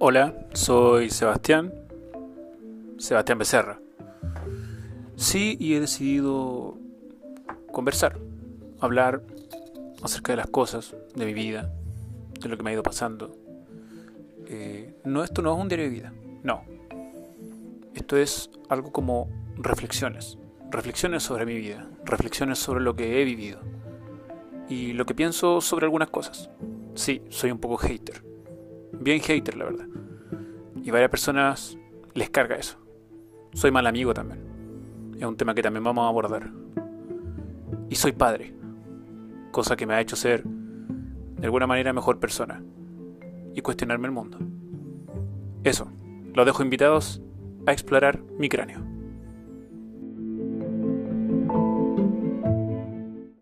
Hola, soy Sebastián, Sebastián Becerra. Sí, y he decidido conversar, hablar acerca de las cosas, de mi vida, de lo que me ha ido pasando. Eh, no, esto no es un diario de vida, no. Esto es algo como reflexiones, reflexiones sobre mi vida, reflexiones sobre lo que he vivido y lo que pienso sobre algunas cosas. Sí, soy un poco hater, bien hater la verdad. Y varias personas les carga eso. Soy mal amigo también. Es un tema que también vamos a abordar. Y soy padre, cosa que me ha hecho ser de alguna manera mejor persona y cuestionarme el mundo. Eso, los dejo invitados a explorar mi cráneo.